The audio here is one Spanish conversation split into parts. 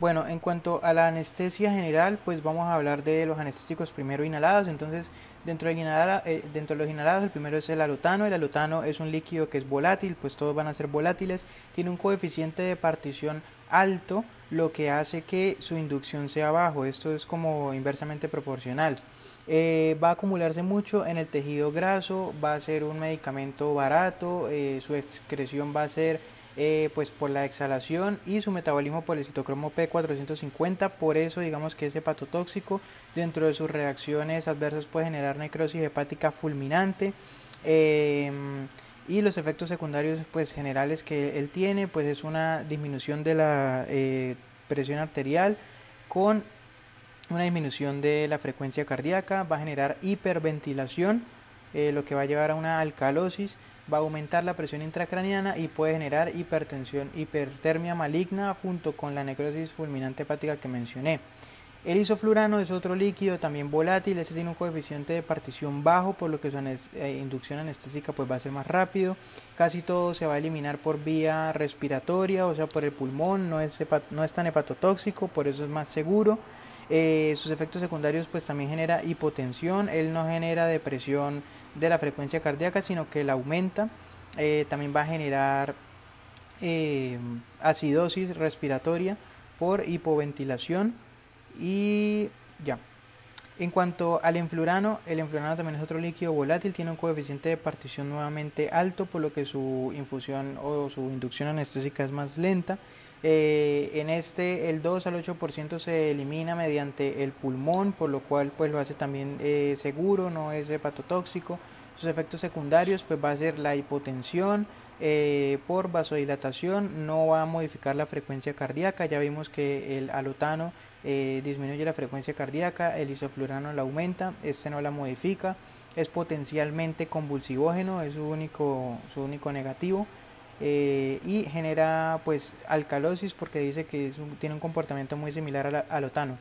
Bueno, en cuanto a la anestesia general, pues vamos a hablar de los anestésicos primero inhalados. Entonces, dentro, del eh, dentro de los inhalados, el primero es el alutano. El alutano es un líquido que es volátil, pues todos van a ser volátiles. Tiene un coeficiente de partición alto, lo que hace que su inducción sea bajo. Esto es como inversamente proporcional. Eh, va a acumularse mucho en el tejido graso, va a ser un medicamento barato, eh, su excreción va a ser eh, pues por la exhalación y su metabolismo por el citocromo P450, por eso digamos que es hepatotóxico, dentro de sus reacciones adversas puede generar necrosis hepática fulminante em, y los efectos secundarios pues generales que él tiene pues es una disminución de la eh, presión arterial con una disminución de la frecuencia cardíaca, va a generar hiperventilación, eh, lo que va a llevar a una alcalosis va a aumentar la presión intracraniana y puede generar hipertensión, hipertermia maligna junto con la necrosis fulminante hepática que mencioné. El isoflurano es otro líquido también volátil, este tiene un coeficiente de partición bajo, por lo que su eh, inducción anestésica pues va a ser más rápido. Casi todo se va a eliminar por vía respiratoria, o sea por el pulmón, no es, no es tan hepatotóxico, por eso es más seguro. Eh, sus efectos secundarios pues también genera hipotensión, él no genera depresión de la frecuencia cardíaca, sino que la aumenta. Eh, también va a generar eh, acidosis respiratoria por hipoventilación y ya. En cuanto al enflurano, el enflurano también es otro líquido volátil, tiene un coeficiente de partición nuevamente alto, por lo que su infusión o su inducción anestésica es más lenta. Eh, en este el 2 al 8% se elimina mediante el pulmón, por lo cual pues lo hace también eh, seguro, no es hepatotóxico. Sus efectos secundarios pues va a ser la hipotensión eh, por vasodilatación, no va a modificar la frecuencia cardíaca, ya vimos que el alotano disminuye la frecuencia cardíaca, el isoflurano la aumenta, este no la modifica, es potencialmente convulsivógeno, es su único, su único negativo. Eh, y genera pues alcalosis porque dice que tiene un comportamiento muy similar al, otano.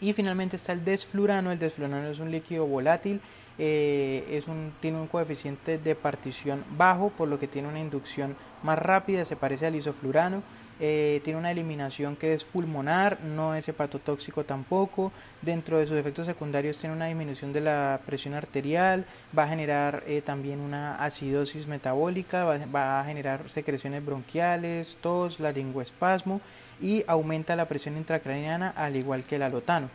Y finalmente está el desflurano. El desflurano es un líquido volátil, eh, es un, tiene un coeficiente de partición bajo, por lo que tiene una inducción más rápida, se parece al isoflurano. Eh, tiene una eliminación que es pulmonar, no es hepatotóxico tampoco. Dentro de sus efectos secundarios tiene una disminución de la presión arterial, va a generar eh, también una acidosis metabólica, va, a generar secreciones bronquiales, tos, laringoespasmo y aumenta la presión intracraniana al igual que el alotano.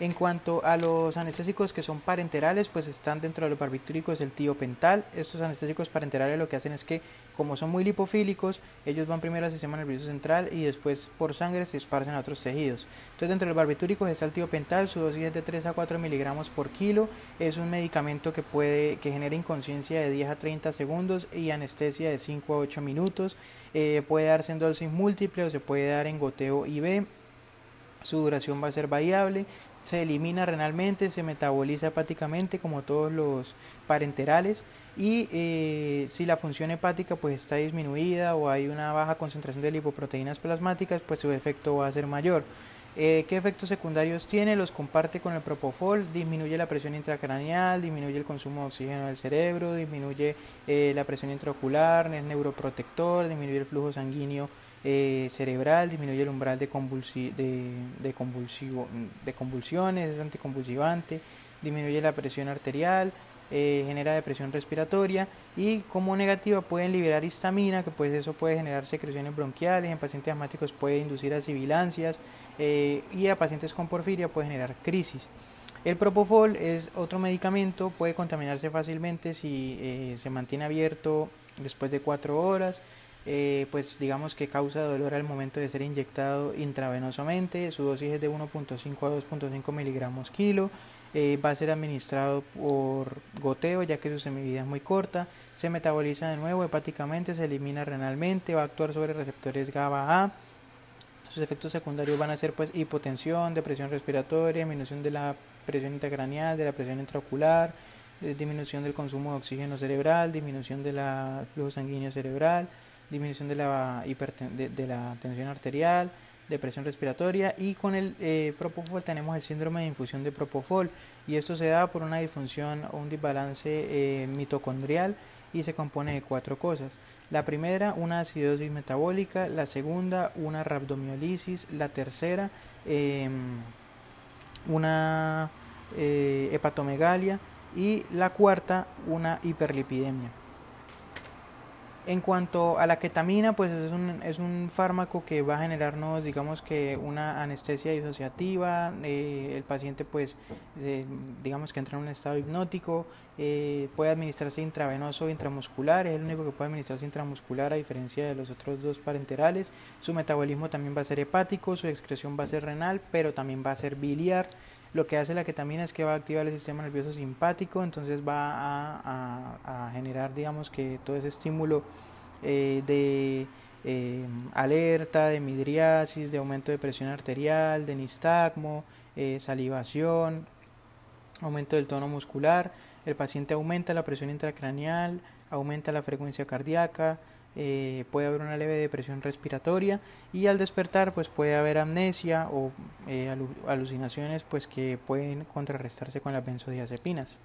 En cuanto a los anestésicos que son parenterales, pues están dentro de los barbitúricos el tiopental. Estos anestésicos parenterales lo que hacen es que, como son muy lipofílicos, ellos van primero al sistema nervioso central y después por sangre se esparcen a otros tejidos. Entonces, dentro de los barbitúricos está el tiopental, su dosis es de 3 a 4 miligramos por kilo. Es un medicamento que puede que genera inconsciencia de 10 a 30 segundos y anestesia de 5 a 8 minutos. Eh, puede darse en dosis múltiple o se puede dar en goteo IV. Su duración va a ser variable se elimina renalmente, se metaboliza hepáticamente como todos los parenterales y eh, si la función hepática pues está disminuida o hay una baja concentración de lipoproteínas plasmáticas pues su efecto va a ser mayor. Eh, ¿Qué efectos secundarios tiene? Los comparte con el propofol, disminuye la presión intracraneal, disminuye el consumo de oxígeno del cerebro, disminuye eh, la presión intraocular, es neuroprotector, disminuye el flujo sanguíneo eh, cerebral, disminuye el umbral de, de, convulsivo, de convulsiones, es anticonvulsivante, disminuye la presión arterial, eh, genera depresión respiratoria y como negativa pueden liberar histamina, que pues eso puede generar secreciones bronquiales, en pacientes asmáticos puede inducir a sibilancias eh, y a pacientes con porfiria puede generar crisis. El propofol es otro medicamento, puede contaminarse fácilmente si se mantiene abierto después de cuatro horas. Eh, pues digamos que causa dolor al momento de ser inyectado intravenosamente, su dosis es de 1.5 a 2.5 miligramos kilo, eh, va a ser administrado por goteo ya que su semivida es muy corta, se metaboliza de nuevo hepáticamente, se elimina renalmente, va a actuar sobre receptores GABA A, sus efectos secundarios van a ser pues hipotensión, depresión respiratoria, disminución de la presión intracraneal, de la presión intraocular, eh, disminución del consumo de oxígeno cerebral, disminución del flujo sanguíneo cerebral, disminución de la, de, la tensión arterial, depresión respiratoria y con el eh, propofol tenemos el síndrome de infusión de propofol y esto se da por una disfunción o un desbalance eh, mitocondrial y se compone de cuatro cosas. La primera, una acidosis metabólica, la segunda, una rhabdomiolisis, la tercera, em, una eh, hepatomegalia y la cuarta, una hiperlipidemia. En cuanto a la ketamina, pues es un, es un fármaco que va a generarnos, digamos que una anestesia disociativa, eh, el paciente pues digamos que entra en un estado hipnótico, eh, puede administrarse intravenoso o intramuscular, es el único que puede administrarse intramuscular a diferencia de los otros dos parenterales, su metabolismo también va a ser hepático, su excreción va a ser renal, pero también va a ser biliar, lo que hace la ketamina es que va a activar el sistema nervioso simpático, entonces va a, generar digamos que todo ese estímulo eh, de eh, alerta, de midriasis, de aumento de presión arterial, de nistagmo, eh, salivación, aumento del tono muscular. El paciente aumenta la presión intracraneal, aumenta la frecuencia cardíaca, puede haber una leve depresión respiratoria y al despertar pues puede haber amnesia o alucinaciones pues que pueden contrarrestarse con las benzodiazepinas.